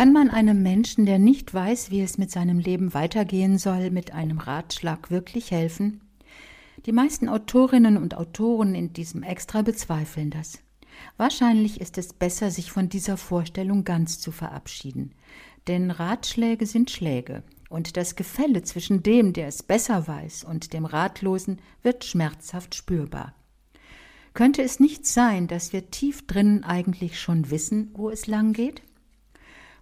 Kann man einem Menschen, der nicht weiß, wie es mit seinem Leben weitergehen soll, mit einem Ratschlag wirklich helfen? Die meisten Autorinnen und Autoren in diesem Extra bezweifeln das. Wahrscheinlich ist es besser, sich von dieser Vorstellung ganz zu verabschieden. Denn Ratschläge sind Schläge, und das Gefälle zwischen dem, der es besser weiß, und dem Ratlosen wird schmerzhaft spürbar. Könnte es nicht sein, dass wir tief drinnen eigentlich schon wissen, wo es lang geht?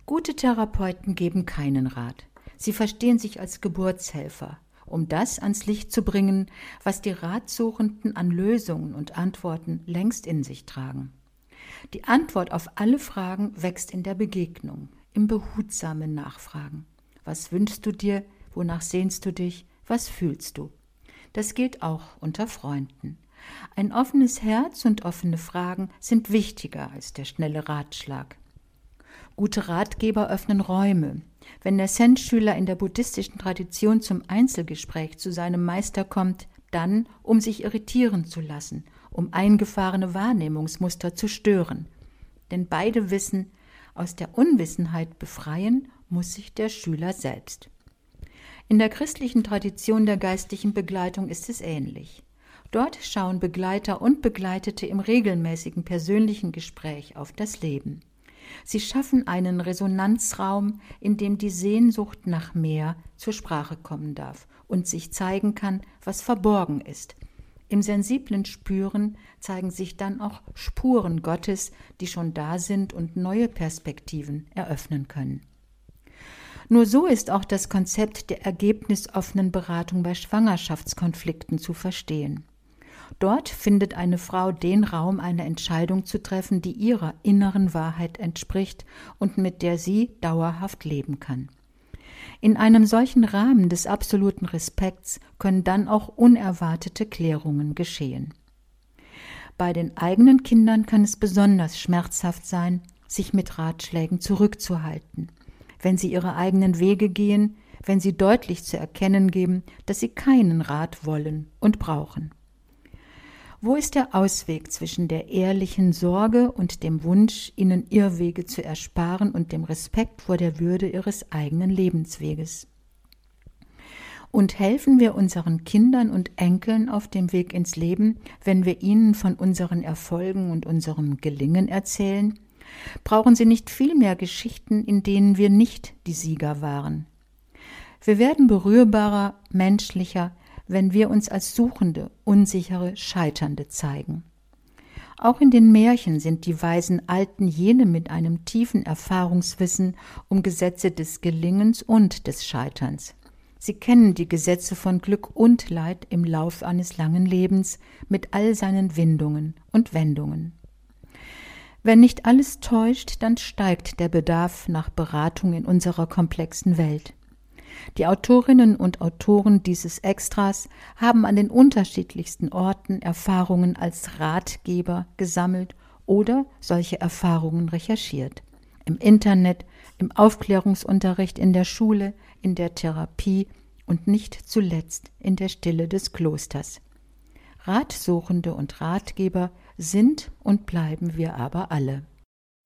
Gute Therapeuten geben keinen Rat. Sie verstehen sich als Geburtshelfer, um das ans Licht zu bringen, was die Ratsuchenden an Lösungen und Antworten längst in sich tragen. Die Antwort auf alle Fragen wächst in der Begegnung, im behutsamen Nachfragen. Was wünschst du dir? Wonach sehnst du dich? Was fühlst du? Das gilt auch unter Freunden. Ein offenes Herz und offene Fragen sind wichtiger als der schnelle Ratschlag. Gute Ratgeber öffnen Räume. Wenn der Zen-Schüler in der buddhistischen Tradition zum Einzelgespräch zu seinem Meister kommt, dann, um sich irritieren zu lassen, um eingefahrene Wahrnehmungsmuster zu stören. Denn beide wissen, aus der Unwissenheit befreien muss sich der Schüler selbst. In der christlichen Tradition der geistlichen Begleitung ist es ähnlich. Dort schauen Begleiter und Begleitete im regelmäßigen persönlichen Gespräch auf das Leben. Sie schaffen einen Resonanzraum, in dem die Sehnsucht nach mehr zur Sprache kommen darf und sich zeigen kann, was verborgen ist. Im sensiblen Spüren zeigen sich dann auch Spuren Gottes, die schon da sind und neue Perspektiven eröffnen können. Nur so ist auch das Konzept der ergebnisoffenen Beratung bei Schwangerschaftskonflikten zu verstehen. Dort findet eine Frau den Raum, eine Entscheidung zu treffen, die ihrer inneren Wahrheit entspricht und mit der sie dauerhaft leben kann. In einem solchen Rahmen des absoluten Respekts können dann auch unerwartete Klärungen geschehen. Bei den eigenen Kindern kann es besonders schmerzhaft sein, sich mit Ratschlägen zurückzuhalten, wenn sie ihre eigenen Wege gehen, wenn sie deutlich zu erkennen geben, dass sie keinen Rat wollen und brauchen. Wo ist der Ausweg zwischen der ehrlichen Sorge und dem Wunsch, ihnen Irrwege zu ersparen und dem Respekt vor der Würde ihres eigenen Lebensweges? Und helfen wir unseren Kindern und Enkeln auf dem Weg ins Leben, wenn wir ihnen von unseren Erfolgen und unserem Gelingen erzählen? Brauchen sie nicht viel mehr Geschichten, in denen wir nicht die Sieger waren? Wir werden berührbarer, menschlicher, wenn wir uns als Suchende, Unsichere, Scheiternde zeigen. Auch in den Märchen sind die weisen Alten jene mit einem tiefen Erfahrungswissen um Gesetze des Gelingens und des Scheiterns. Sie kennen die Gesetze von Glück und Leid im Lauf eines langen Lebens mit all seinen Windungen und Wendungen. Wenn nicht alles täuscht, dann steigt der Bedarf nach Beratung in unserer komplexen Welt. Die Autorinnen und Autoren dieses Extras haben an den unterschiedlichsten Orten Erfahrungen als Ratgeber gesammelt oder solche Erfahrungen recherchiert. Im Internet, im Aufklärungsunterricht in der Schule, in der Therapie und nicht zuletzt in der Stille des Klosters. Ratsuchende und Ratgeber sind und bleiben wir aber alle.